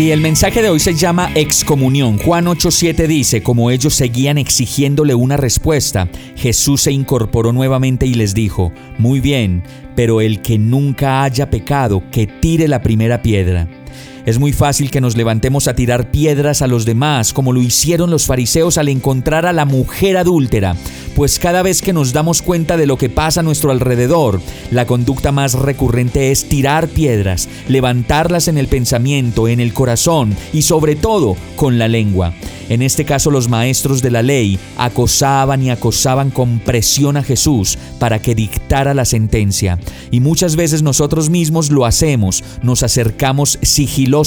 Y el mensaje de hoy se llama excomunión. Juan 8:7 dice, como ellos seguían exigiéndole una respuesta, Jesús se incorporó nuevamente y les dijo, muy bien, pero el que nunca haya pecado, que tire la primera piedra. Es muy fácil que nos levantemos a tirar piedras a los demás, como lo hicieron los fariseos al encontrar a la mujer adúltera, pues cada vez que nos damos cuenta de lo que pasa a nuestro alrededor, la conducta más recurrente es tirar piedras, levantarlas en el pensamiento, en el corazón y sobre todo con la lengua. En este caso los maestros de la ley acosaban y acosaban con presión a Jesús para que dictara la sentencia. Y muchas veces nosotros mismos lo hacemos, nos acercamos sigilosamente,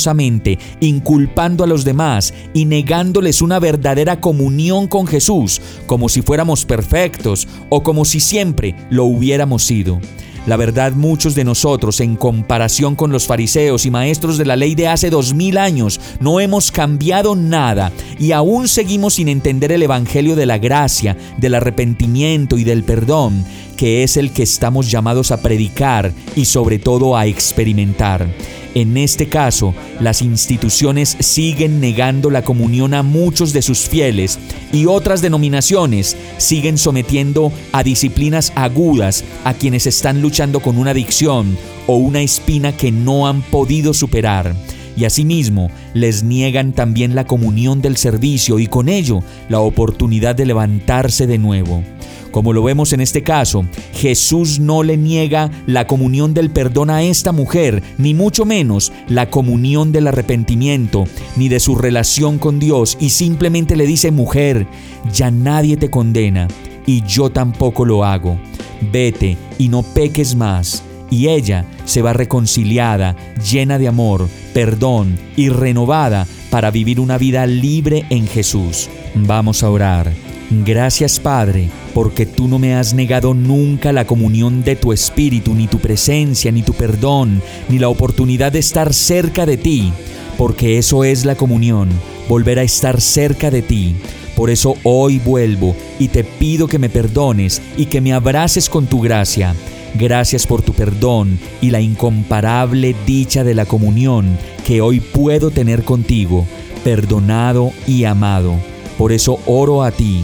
inculpando a los demás y negándoles una verdadera comunión con Jesús, como si fuéramos perfectos o como si siempre lo hubiéramos sido. La verdad, muchos de nosotros, en comparación con los fariseos y maestros de la ley de hace dos mil años, no hemos cambiado nada y aún seguimos sin entender el Evangelio de la gracia, del arrepentimiento y del perdón, que es el que estamos llamados a predicar y sobre todo a experimentar. En este caso, las instituciones siguen negando la comunión a muchos de sus fieles y otras denominaciones siguen sometiendo a disciplinas agudas a quienes están luchando con una adicción o una espina que no han podido superar y asimismo les niegan también la comunión del servicio y con ello la oportunidad de levantarse de nuevo. Como lo vemos en este caso, Jesús no le niega la comunión del perdón a esta mujer, ni mucho menos la comunión del arrepentimiento, ni de su relación con Dios, y simplemente le dice, mujer, ya nadie te condena, y yo tampoco lo hago. Vete y no peques más. Y ella se va reconciliada, llena de amor, perdón y renovada para vivir una vida libre en Jesús. Vamos a orar. Gracias Padre, porque tú no me has negado nunca la comunión de tu Espíritu, ni tu presencia, ni tu perdón, ni la oportunidad de estar cerca de ti, porque eso es la comunión, volver a estar cerca de ti. Por eso hoy vuelvo y te pido que me perdones y que me abraces con tu gracia. Gracias por tu perdón y la incomparable dicha de la comunión que hoy puedo tener contigo, perdonado y amado. Por eso oro a ti